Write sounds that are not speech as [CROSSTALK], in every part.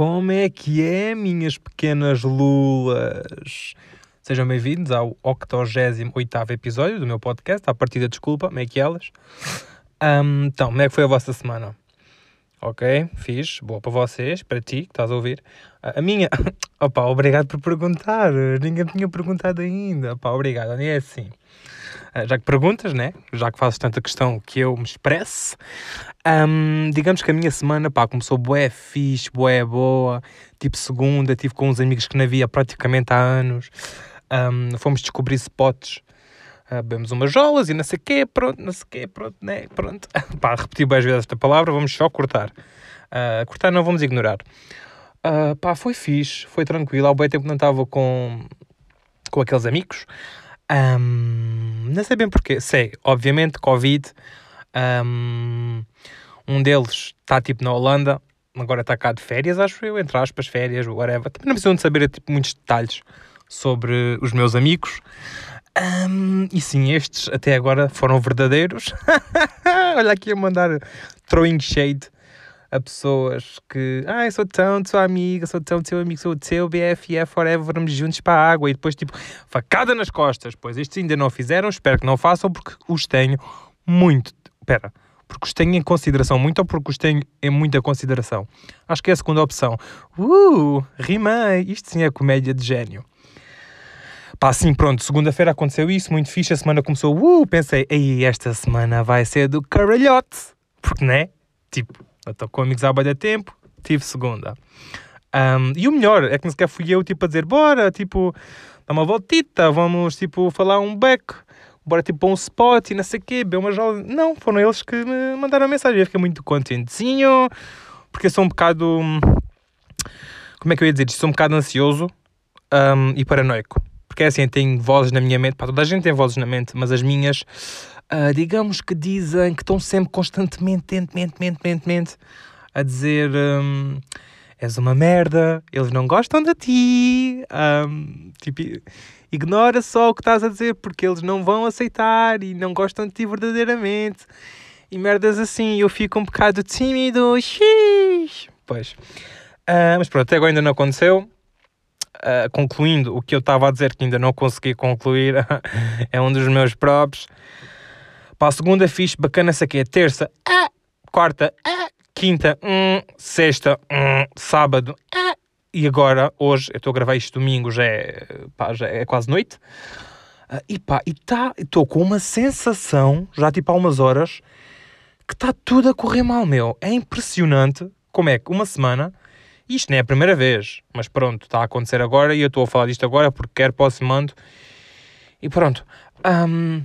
como é que é, minhas pequenas lulas? Sejam bem-vindos ao 88 episódio do meu podcast, à partida desculpa, como é que elas? Um, então, como é que foi a vossa semana? Ok, fiz, boa para vocês, para ti que estás a ouvir. A minha, [COUGHS] opa, obrigado por perguntar, ninguém tinha perguntado ainda, opa, obrigado, é assim. Ah, já que perguntas, né? Já que fazes tanta questão que eu me expresse, um, digamos que a minha semana, pá, começou bué fixe, bué boa, tipo segunda, tive com uns amigos que não havia praticamente há anos, um, fomos descobrir spots, uh, bebemos umas jolas e não sei o quê, pronto, não sei o quê, pronto, né, pronto. [LAUGHS] pá, repeti várias vezes esta palavra, vamos só cortar. Uh, cortar não, vamos ignorar. Uh, pá, foi fixe, foi tranquilo, há bem tempo não estava com, com aqueles amigos, um, não sei bem porquê. Sei, obviamente, Covid. Um, um deles está tipo na Holanda, agora está cá de férias, acho eu, entre aspas, férias, whatever. Também não precisam de saber tipo, muitos detalhes sobre os meus amigos. Um, e sim, estes até agora foram verdadeiros. [LAUGHS] Olha aqui a mandar throwing shade a pessoas que, ah, sou tão tua amiga, sou tão teu amigo, sou teu BFF, forever, vamos juntos para a água e depois, tipo, facada nas costas. Pois estes ainda não fizeram, espero que não façam porque os tenho muito. Espera, porque os tenho em consideração muito ou porque os tenho em muita consideração? Acho que é a segunda opção. Uh, rimei, isto sim é comédia de gênio. Pá, sim, pronto, segunda-feira aconteceu isso, muito fixe, a semana começou, uh, pensei, aí esta semana vai ser do caralhote, porque, né? Tipo, Estou com amigos há bem tempo, tive segunda. Um, e o melhor é que nem sequer fui eu tipo, a dizer, bora, tipo, dá uma voltita, vamos tipo, falar um beco, bora tipo um spot e não sei o quê, beber uma jola. Não, foram eles que me mandaram a mensagem. Eu fiquei muito contentezinho, porque sou um bocado. Como é que eu ia dizer? Sou um bocado ansioso um, e paranoico. Porque é assim, tenho vozes na minha mente, pá, toda a gente tem vozes na mente, mas as minhas uh, digamos que dizem que estão sempre constantemente, mente, mente, mente, a dizer um, és uma merda, eles não gostam de ti, um, tipo, ignora só o que estás a dizer porque eles não vão aceitar e não gostam de ti verdadeiramente. E merdas assim, eu fico um bocado tímido, x. Pois. Uh, mas pronto, até agora ainda não aconteceu. Uh, concluindo o que eu estava a dizer que ainda não consegui concluir, [LAUGHS] é um dos meus próprios. Para a segunda fixe, bacana essa aqui é terça, ah, quarta, ah, quinta, hum, sexta, hum, sábado, ah, e agora, hoje, eu estou a gravar isto domingo, já é, pá, já é quase noite, e pá, e tá, estou com uma sensação, já tipo há umas horas, que está tudo a correr mal, meu. É impressionante como é que uma semana, isto não é a primeira vez, mas pronto, está a acontecer agora e eu estou a falar disto agora porque quero, posso, mando. E pronto. Um,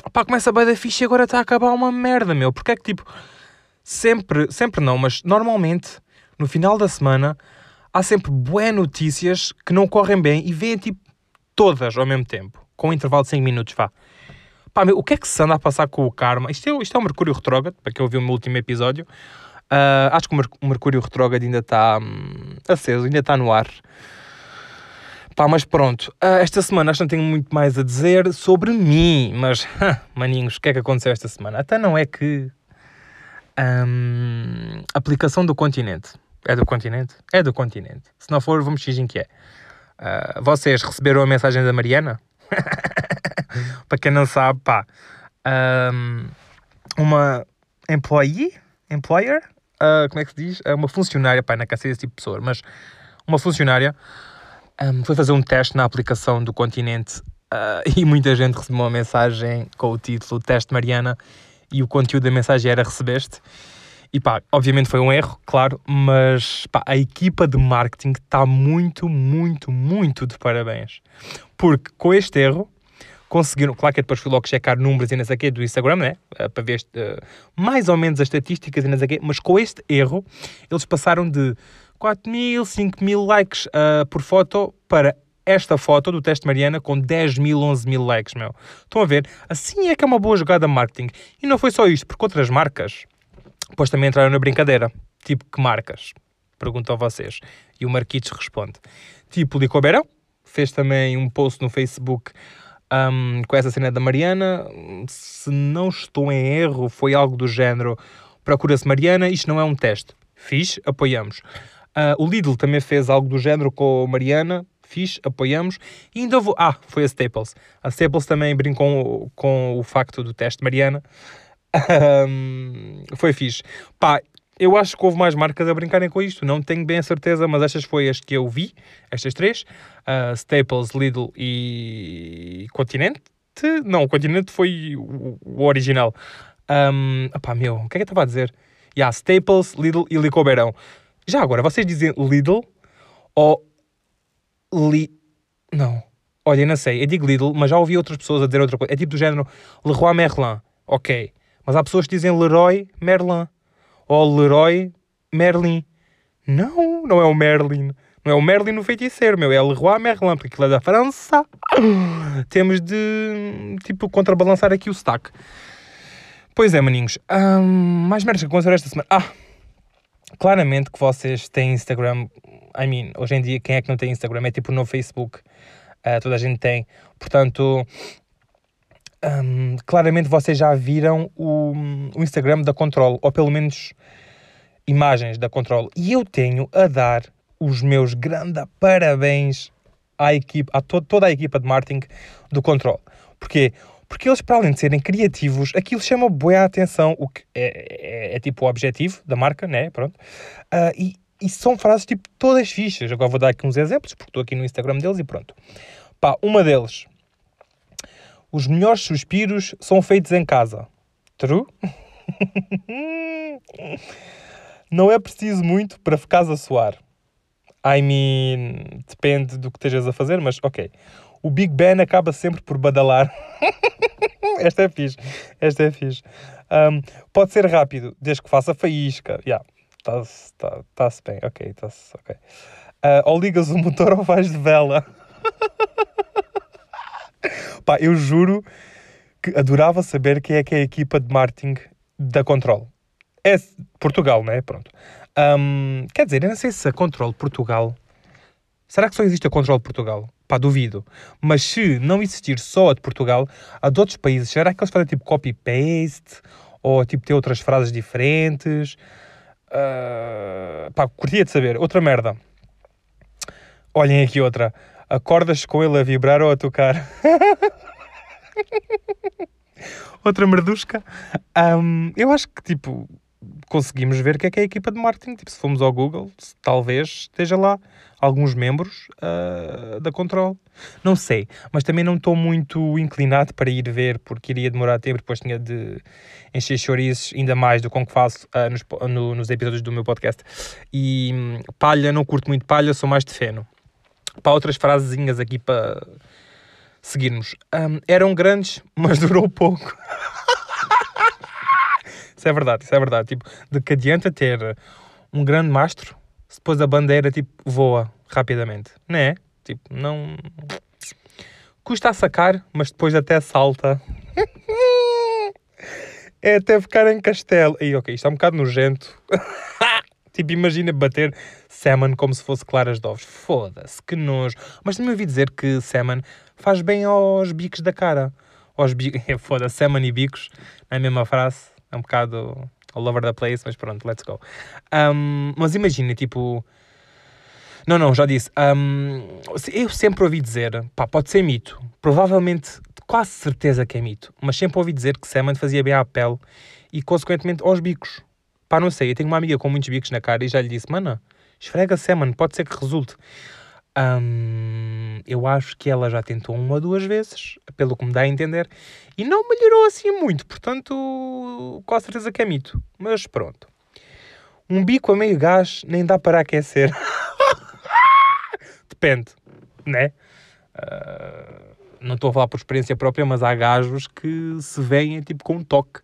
pá, começa a bem da ficha e agora está a acabar uma merda, meu. Porque é que tipo, sempre, sempre não, mas normalmente, no final da semana, há sempre boas notícias que não correm bem e vêm tipo todas ao mesmo tempo, com um intervalo de 5 minutos, vá. Pá, meu, o que é que se anda a passar com o karma? Isto é, isto é o Mercúrio Retrógrado, para quem ouviu o meu último episódio. Uh, acho que o Mercúrio Retrógrado ainda está hum, aceso, ainda está no ar. Pá, mas pronto, uh, esta semana acho que não tenho muito mais a dizer sobre mim, mas, [LAUGHS] maninhos, o que é que aconteceu esta semana? Até não é que. Um, aplicação do continente. É do continente? É do continente. Se não for, vamos fingir que é. Uh, vocês receberam a mensagem da Mariana? [LAUGHS] Para quem não sabe, pá. Um, uma employee? Employer? Uh, como é que se diz? É uma funcionária, pá, não quer ser esse tipo de pessoa, mas uma funcionária um, foi fazer um teste na aplicação do Continente uh, [LAUGHS] e muita gente recebeu uma mensagem com o título Teste Mariana e o conteúdo da mensagem era recebeste. E pá, obviamente foi um erro, claro, mas pá, a equipa de marketing está muito, muito, muito de parabéns. Porque com este erro conseguiram, claro que depois fui logo checar números e não sei quê do Instagram, né? Uh, para ver uh, mais ou menos as estatísticas e não sei quê, mas com este erro eles passaram de 4 mil, 5 mil likes uh, por foto para esta foto do teste Mariana com 10 mil, 11 mil likes, meu. Estão a ver? Assim é que é uma boa jogada de marketing. E não foi só isto, porque outras marcas depois também entraram na brincadeira. Tipo, que marcas? Pergunto a vocês. E o Marquitos responde. Tipo, Lico Beirão fez também um post no Facebook um, com essa cena da Mariana. Se não estou em erro, foi algo do género procura-se Mariana, isto não é um teste. Fiz, apoiamos. Uh, o Lidl também fez algo do género com Mariana, fixe, apoiamos. E ainda vou. Ah, foi a Staples. A Staples também brincou com o facto do teste Mariana. Foi fixe. Pá, eu acho que houve mais marcas a brincarem com isto. Não tenho bem a certeza, mas estas foi as que eu vi. Estas três: uh, Staples, Lidl e Continente. Não, o Continente foi o, o original. Um, opá, meu, o que é que eu estava a dizer? Yeah, Staples, Lidl e Licobeirão. Já agora, vocês dizem Lidl ou Li... Não. Olha, não sei. Eu digo Lidl, mas já ouvi outras pessoas a dizer outra coisa. É tipo do género Leroy Merlin. Ok. Mas há pessoas que dizem Leroy Merlin. Ou Leroy Merlin. Não, não é o Merlin. Não é o Merlin no feiticeiro, meu. É Leroy Merlin, porque aquilo é da França. [GASPS] Temos de, tipo, contrabalançar aqui o stack. Pois é, maninhos. Um, mais merdas que aconteceram esta semana. Ah, claramente que vocês têm Instagram. I mean, hoje em dia, quem é que não tem Instagram? É tipo no Facebook. Uh, toda a gente tem. Portanto, um, claramente vocês já viram o, o, Instagram da Control, ou pelo menos imagens da Control. E eu tenho a dar os meus grandes parabéns à equipe, a to toda a equipa de marketing do Control. Porquê? Porque eles, para além de serem criativos, aquilo chama boa atenção, o que é, é, é, tipo o objetivo da marca, né? Pronto. Uh, e, e são frases tipo todas fichas. Agora vou dar aqui uns exemplos, porque estou aqui no Instagram deles e pronto. Pá, uma deles. Os melhores suspiros são feitos em casa. True? [LAUGHS] Não é preciso muito para ficares a suar. I mean, depende do que estejas a fazer, mas ok o Big Ben acaba sempre por badalar. [LAUGHS] Esta é fixe. Esta é fixe. Um, pode ser rápido, desde que faça faísca. Yeah, está-se tá, tá bem. Ok, está-se. Ok. Uh, ou ligas o motor ou vais de vela. [LAUGHS] Pá, eu juro que adorava saber quem é que é a equipa de marketing da Control. É Portugal, não é? Pronto. Um, quer dizer, eu não sei se a Control Portugal. Será que só existe a Control Portugal? Pá, duvido. Mas se não existir só a de Portugal, a de outros países, será que eles fazem tipo copy-paste? Ou tipo ter outras frases diferentes? Uh, pá, curtia de saber. Outra merda. Olhem aqui outra. Acordas com ele a vibrar ou a tocar? [LAUGHS] outra merdusca. Um, eu acho que tipo conseguimos ver o que é que é a equipa de marketing. Tipo, se formos ao Google, talvez esteja lá alguns membros uh, da Control. Não sei, mas também não estou muito inclinado para ir ver, porque iria demorar tempo, depois tinha de encher chouriços ainda mais do que faço uh, nos, no, nos episódios do meu podcast. E um, palha, não curto muito palha, sou mais de feno. Para outras frasezinhas aqui para seguirmos. Um, eram grandes, mas durou pouco. [LAUGHS] Isso é verdade, isso é verdade. Tipo, de que adianta ter um grande mastro se depois a bandeira, tipo, voa rapidamente, não é? Tipo, não... Custa a sacar, mas depois até salta. [LAUGHS] é até ficar em castelo. E ok, isto é um bocado nojento. [LAUGHS] tipo, imagina bater salmon como se fosse claras de ovos. Foda-se, que nojo. Mas também ouvi dizer que salmon faz bem aos bicos da cara. Aos bicos... [LAUGHS] Foda-se, salmon e bicos, é a mesma frase. É um bocado all over the place, mas pronto, let's go. Um, mas imagina, tipo. Não, não, já disse. Um, eu sempre ouvi dizer, pá, pode ser mito. Provavelmente, quase certeza que é mito. Mas sempre ouvi dizer que Salmon fazia bem à pele e, consequentemente, aos bicos. Pá, não sei. Eu tenho uma amiga com muitos bicos na cara e já lhe disse, mana, esfrega Salmon, pode ser que resulte. Um, eu acho que ela já tentou uma ou duas vezes, pelo que me dá a entender, e não melhorou assim muito, portanto, com certeza que é mito. Mas pronto. Um bico a meio gás nem dá para aquecer. [LAUGHS] Depende, né? Uh, não estou a falar por experiência própria, mas há gajos que se veem tipo com um toque.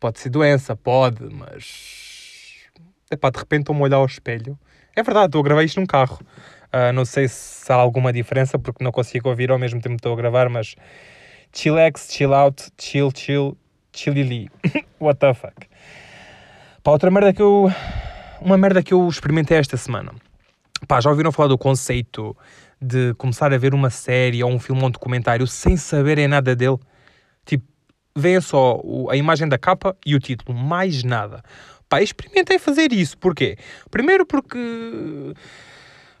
Pode ser doença, pode, mas. Epá, de repente estou-me a olhar ao espelho. É verdade, estou a gravar isto num carro. Uh, não sei se há alguma diferença, porque não consigo ouvir ao mesmo tempo que estou a gravar, mas chillax, chill out, chill, chill, chillili. [LAUGHS] What the fuck? Pá, outra merda que eu... Uma merda que eu experimentei esta semana. Pá, já ouviram falar do conceito de começar a ver uma série ou um filme ou um documentário sem saberem nada dele? Tipo, vem só a imagem da capa e o título, mais nada. Pá, experimentei fazer isso. Porquê? Primeiro porque...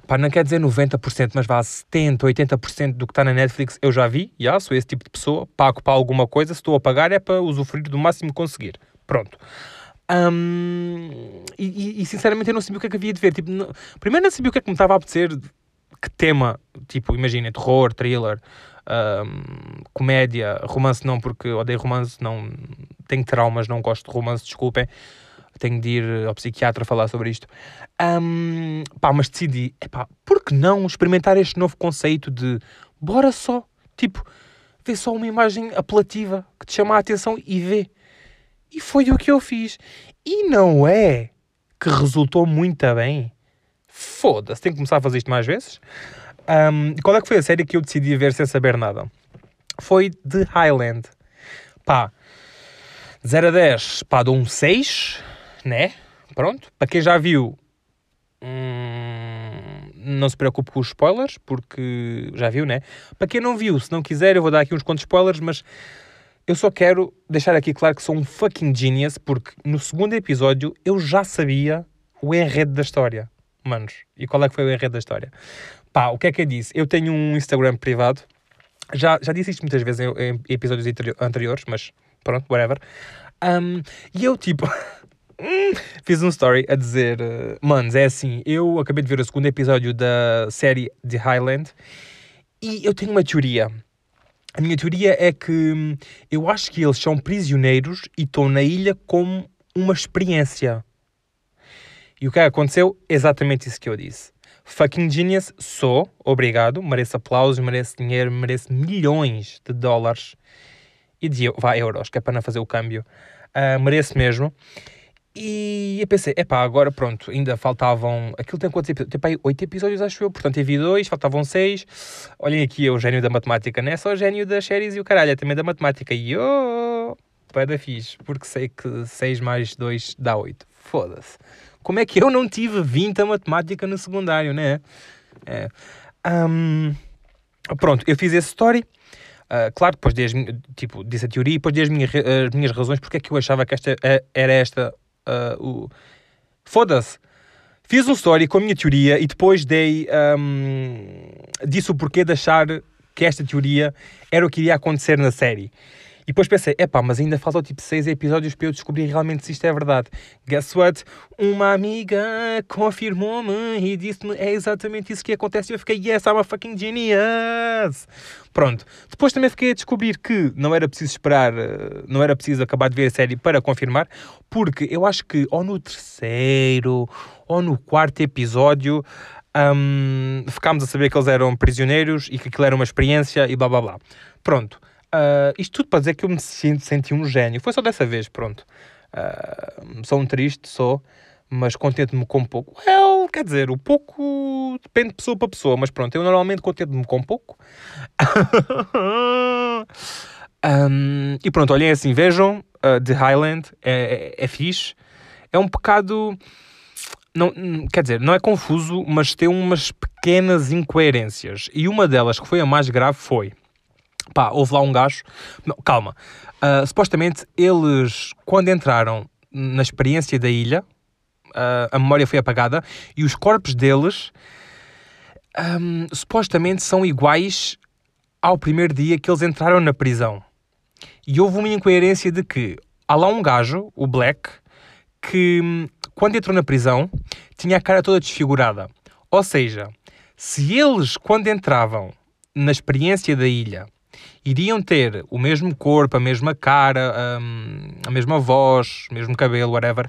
Pá, não quer dizer 90%, mas vá 70%, 80% do que está na Netflix eu já vi. Já, sou esse tipo de pessoa. Pago para alguma coisa. Se estou a pagar é para usufruir do máximo que conseguir. Pronto. Hum, e, e- sinceramente eu não sabia o que é que havia de ver. Tipo, não- primeiro não sabia o que é que me estava a apetecer, que tema, tipo, imagina, terror, thriller, hum, comédia, romance não, porque odeio romance, não tenho traumas, não gosto de romance, desculpem. Tenho de ir ao psiquiatra falar sobre isto. Hum, pá, mas decidi, epá, por que não experimentar este novo conceito de bora só, tipo, vê só uma imagem apelativa que te chama a atenção e vê. E foi o que eu fiz. E não é que resultou muito bem. Foda-se, tenho que começar a fazer isto mais vezes. Ahm, qual é que foi a série que eu decidi ver sem saber nada? Foi The Highland. Pá, 0 a 10, pá, dou um 6, né? Pronto. Para quem já viu, hum, não se preocupe com os spoilers, porque já viu, né? Para quem não viu, se não quiser, eu vou dar aqui uns quantos spoilers, mas eu só quero deixar aqui claro que sou um fucking genius, porque no segundo episódio eu já sabia o enredo da história. Manos, e qual é que foi o enredo da história? Pá, o que é que eu disse? Eu tenho um Instagram privado, já, já disse isto muitas vezes em, em episódios anteri- anteriores, mas pronto, whatever. Um, e eu, tipo, [LAUGHS] [LAUGHS] fiz um story a dizer: uh, Manos, é assim, eu acabei de ver o segundo episódio da série The Highland e eu tenho uma teoria. A minha teoria é que hum, eu acho que eles são prisioneiros e estão na ilha como uma experiência. E o que é que aconteceu? Exatamente isso que eu disse. Fucking genius, sou, obrigado, mereço aplausos, mereço dinheiro, mereço milhões de dólares e de vá, euros, que é para não fazer o câmbio. Ah, mereço mesmo. E eu pensei, epá, agora pronto, ainda faltavam. Aquilo tem quantos episódios? Tem aí oito episódios, acho eu. Portanto, vi dois, faltavam seis. Olhem aqui, eu, o gênio da matemática, não é só o gênio das séries e o caralho, é também da matemática. E. Pai da fixe, porque sei que 6 mais 2 dá 8. Foda-se. Como é que eu não tive 20 a matemática no secundário, né? É. Ahm, pronto, eu fiz esse story. Ah, claro, depois dei as, tipo, disse a teoria e depois dei as minhas, as minhas razões porque é que eu achava que esta eh, era esta ah, o... Foda-se. Fiz um story com a minha teoria e depois dei ahm, disse o porquê de achar que esta teoria era o que iria acontecer na série. E depois pensei, epá, mas ainda faltam tipo seis episódios para eu descobrir realmente se isto é verdade. Guess what? Uma amiga confirmou-me e disse-me é exatamente isso que acontece. E eu fiquei, yes, I'm a fucking genius. Pronto. Depois também fiquei a descobrir que não era preciso esperar, eh, não era preciso acabar de ver a série para confirmar, porque eu acho que ou no terceiro ou no quarto episódio hum, ficámos a saber que eles eram prisioneiros e que aquilo era uma experiência e blá blá blá. Pronto. Ah, isto tudo para dizer que eu me sinto, senti um gênio. Foi só dessa vez, pronto. Ah, sou um triste, sou, mas contento-me com pouco. Well, quer dizer, o pouco depende de pessoa para pessoa, mas pronto, eu normalmente contento-me com pouco. [LAUGHS] Um, e pronto, olhem assim, vejam uh, The Highland, é, é, é fixe. É um bocado. Não, quer dizer, não é confuso, mas tem umas pequenas incoerências. E uma delas, que foi a mais grave, foi. Pá, houve lá um gajo. Não, calma. Uh, supostamente, eles, quando entraram na experiência da ilha, uh, a memória foi apagada e os corpos deles um, supostamente são iguais ao primeiro dia que eles entraram na prisão. E houve uma incoerência de que há lá um gajo, o Black, que hum, quando entrou na prisão tinha a cara toda desfigurada. Ou seja, se eles, quando entravam na experiência da ilha, iriam ter o mesmo corpo, a mesma cara, hum, a mesma voz, o mesmo cabelo, whatever,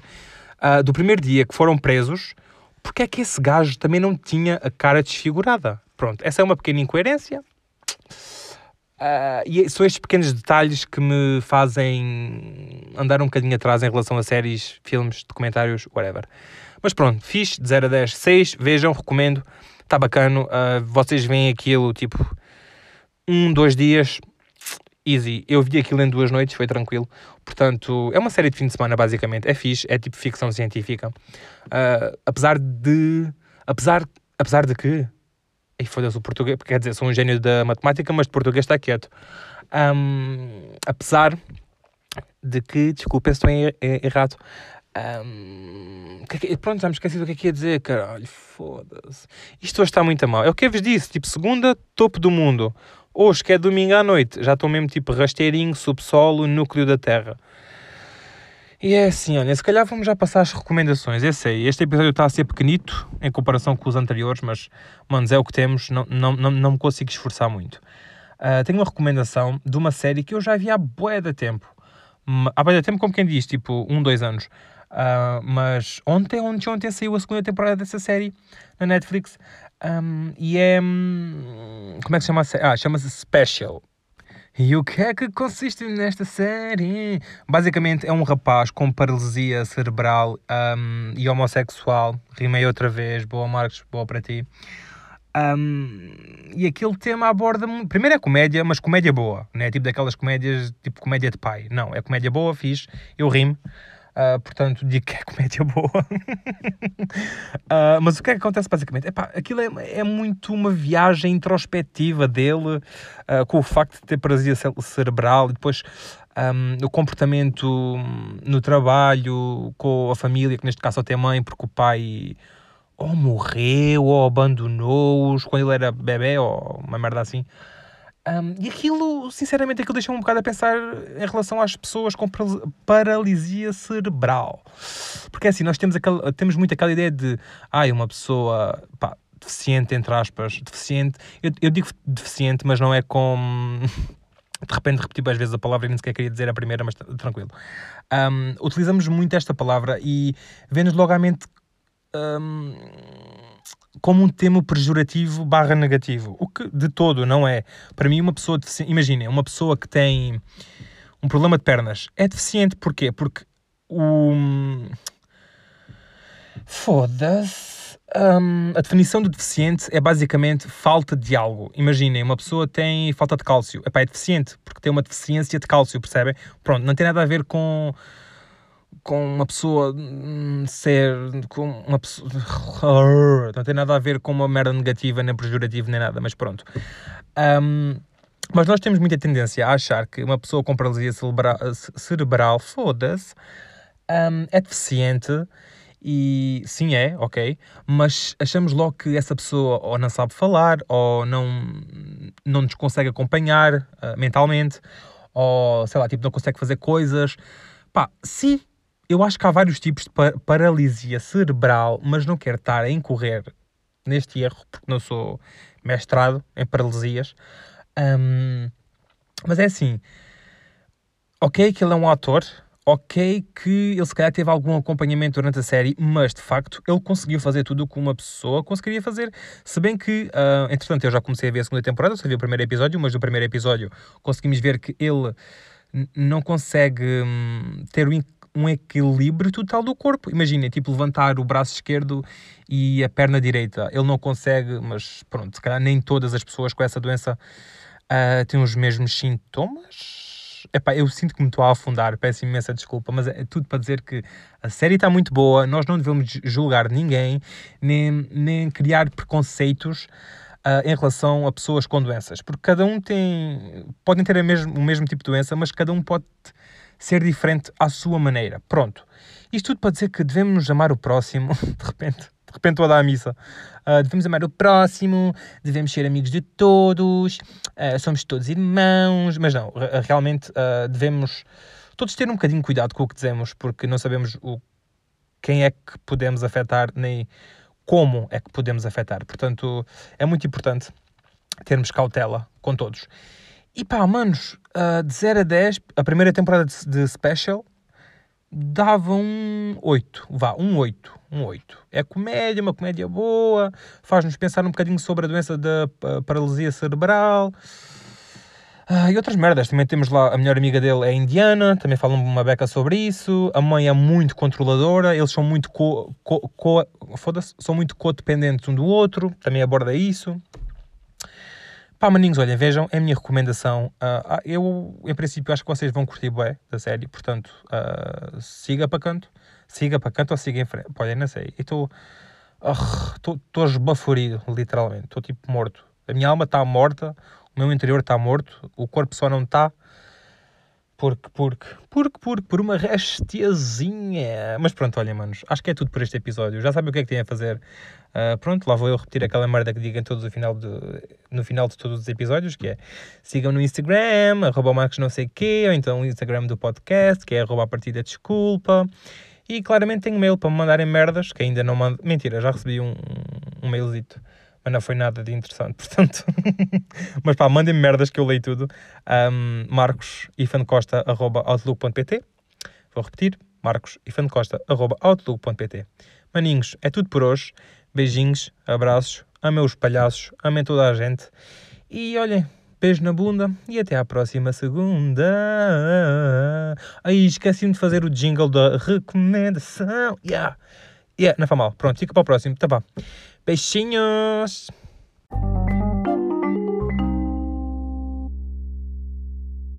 ah, do primeiro dia que foram presos, porque é que esse gajo também não tinha a cara desfigurada? Pronto, essa é uma pequena incoerência. Ah, e são estes pequenos detalhes que me fazem andar um bocadinho atrás em relação a séries, filmes, documentários, whatever. Mas pronto, fixe, de 0 a 10, 6, vejam, recomendo, está bacano. Ah, vocês veem aquilo tipo um, dois dias, easy. Eu vi aquilo em duas noites, foi tranquilo. Portanto, é uma série de fim de semana, basicamente. É fixe, é tipo ficção científica. Ah, apesar de. Apesar, apesar de que. E foda-se o português, quer dizer, sou um gênio da matemática, mas de português está quieto. Ahm, apesar de que, desculpa se estou er errado, um, que, pronto, já me esqueci do que é que ia dizer, caralho, foda-se. Isto hoje está muito a mal. É o que eu vos disse, tipo, segunda, topo do mundo. Hoje, que é domingo à noite, já estou mesmo tipo rasteirinho, subsolo, núcleo da Terra. E é assim, olha, se calhar vamos já passar as recomendações. Eu sei, este episódio está a ser pequenito em comparação com os anteriores, mas, manos, é o que temos, não, não, não, não me consigo esforçar muito. Uh, tenho uma recomendação de uma série que eu já vi há bué de tempo. Há bué de tempo, como quem diz, tipo, um, dois anos. Uh, mas ontem, ontem, ontem saiu a segunda temporada dessa série na Netflix. Um, e é. Hum, como é que se chama série? Ah, chama-se Special. E o que é que consiste nesta série? Basicamente é um rapaz com paralisia cerebral um, e homossexual. Rimei outra vez. Boa, Marcos. Boa para ti. Um, e aquele tema aborda. Primeiro é comédia, mas comédia boa. Não é tipo daquelas comédias, tipo comédia de pai. Não, é comédia boa, fiz. Eu rimo. Uh, portanto, digo que é [LAUGHS] comédia boa. uh, mas o que é que acontece basicamente? Epá, aquilo é, é muito uma viagem introspectiva dele, uh, com o facto de ter paralisia cerebral e depois um, o comportamento no trabalho, com a família, que neste caso só tem mãe, porque o pai ou morreu ou abandonou-os quando ele era bebê ou uma merda assim. Um, e aquilo, sinceramente, aquilo deixou-me um bocado a pensar em relação às pessoas com paralisia cerebral. Porque assim, nós temos, aquela, temos muito aquela ideia de, ai, ah, uma pessoa, pá, deficiente, entre aspas, deficiente. Eu, eu digo deficiente, mas não é com. De repente repeti várias vezes a palavra e nem sequer queria dizer a primeira, mas tranquilo. Um, utilizamos muito esta palavra e vemos logo à mente. Um, como um tema pejorativo barra negativo, o que de todo não é. Para mim, uma pessoa deficiente, imaginem, uma pessoa que tem um problema de pernas é deficiente porquê? Porque o. Foda-se. Um, a definição de deficiente é basicamente falta de algo. Imaginem, uma pessoa tem falta de cálcio. Epá, é deficiente porque tem uma deficiência de cálcio, percebem? Pronto, não tem nada a ver com com uma pessoa hum, ser com uma pessoa [LAUGHS] não tem nada a ver com uma merda negativa nem pejorativa nem nada mas pronto um, mas nós temos muita tendência a achar que uma pessoa com paralisia cerebral, cerebral foda-se um, é deficiente e sim é, ok, mas achamos logo que essa pessoa ou não sabe falar ou não, não nos consegue acompanhar uh, mentalmente ou sei lá, tipo, não consegue fazer coisas. Pá, sim, eu acho que há vários tipos de paralisia cerebral, mas não quero estar a incorrer neste erro, porque não sou mestrado em paralisias. Um, mas é assim, ok que ele é um ator, ok que ele se calhar teve algum acompanhamento durante a série, mas de facto ele conseguiu fazer tudo o que uma pessoa conseguiria fazer. Se bem que, uh, entretanto, eu já comecei a ver a segunda temporada, só vi o primeiro episódio, mas no primeiro episódio conseguimos ver que ele não consegue hum, ter o um equilíbrio total do corpo. Imagina, tipo, levantar o braço esquerdo e a perna direita. Ele não consegue, mas pronto, se calhar nem todas as pessoas com essa doença uh, têm os mesmos sintomas. Epá, eu sinto que me estou a afundar, peço imensa desculpa, mas é tudo para dizer que a série está muito boa, nós não devemos julgar ninguém, nem, nem criar preconceitos uh, em relação a pessoas com doenças, porque cada um tem, podem ter mesmo, o mesmo tipo de doença, mas cada um pode ser diferente à sua maneira. Pronto. Isto tudo para dizer que devemos amar o próximo, [LAUGHS] de repente, de repente dar a missa. Uh, devemos amar o próximo, devemos ser amigos de todos, uh, somos todos irmãos, mas não, realmente uh, devemos todos ter um bocadinho cuidado com o que dizemos, porque não sabemos o, quem é que podemos afetar, nem como é que podemos afetar. Portanto, é muito importante termos cautela com todos. E pá, manos, uh, de 0 a 10, a primeira temporada de, de Special dava um 8. Vá, um 8. Um 8. É comédia, uma comédia boa, faz-nos pensar um bocadinho sobre a doença da paralisia cerebral. Uh, e outras merdas. Também temos lá a melhor amiga dele é indiana, também falam uma beca sobre isso. A mãe é muito controladora, eles são muito co, co, co são muito codependentes um do outro, também aborda isso. Pá, maninhos, olhem, vejam, é a minha recomendação. Uh, eu, em princípio, acho que vocês vão curtir bué da série, portanto, uh, siga para canto, siga para canto ou siga em frente. Olha, não sei, estou estou esbaforido, literalmente, estou tipo morto. A minha alma está morta, o meu interior está morto, o corpo só não está. Porque, porque, porque, porque, por uma restiazinha. Mas pronto, olha, manos, acho que é tudo por este episódio. Já sabem o que é que têm a fazer. Uh, pronto, lá vou eu repetir aquela merda que digo em todos o final de, no final de todos os episódios, que é sigam no Instagram, arroba Marcos não sei quê, ou então o Instagram do podcast, que é arroba a partida desculpa. E claramente tenho mail para me mandarem merdas, que ainda não mando. Mentira, já recebi um, um mailzito mas não foi nada de interessante, [LAUGHS] portanto. mas pá, mandem-me merdas que eu leio tudo. Um, Marcos outlook.pt Vou repetir, Marcos outlook.pt Maninhos, é tudo por hoje. Beijinhos, abraços, amem os palhaços, amem toda a gente. E olhem, beijo na bunda e até à próxima segunda. Aí, esqueci-me de fazer o jingle da recomendação. Yeah, yeah, não foi mal. Pronto, fica para o próximo. Tá bom. Beijinhos!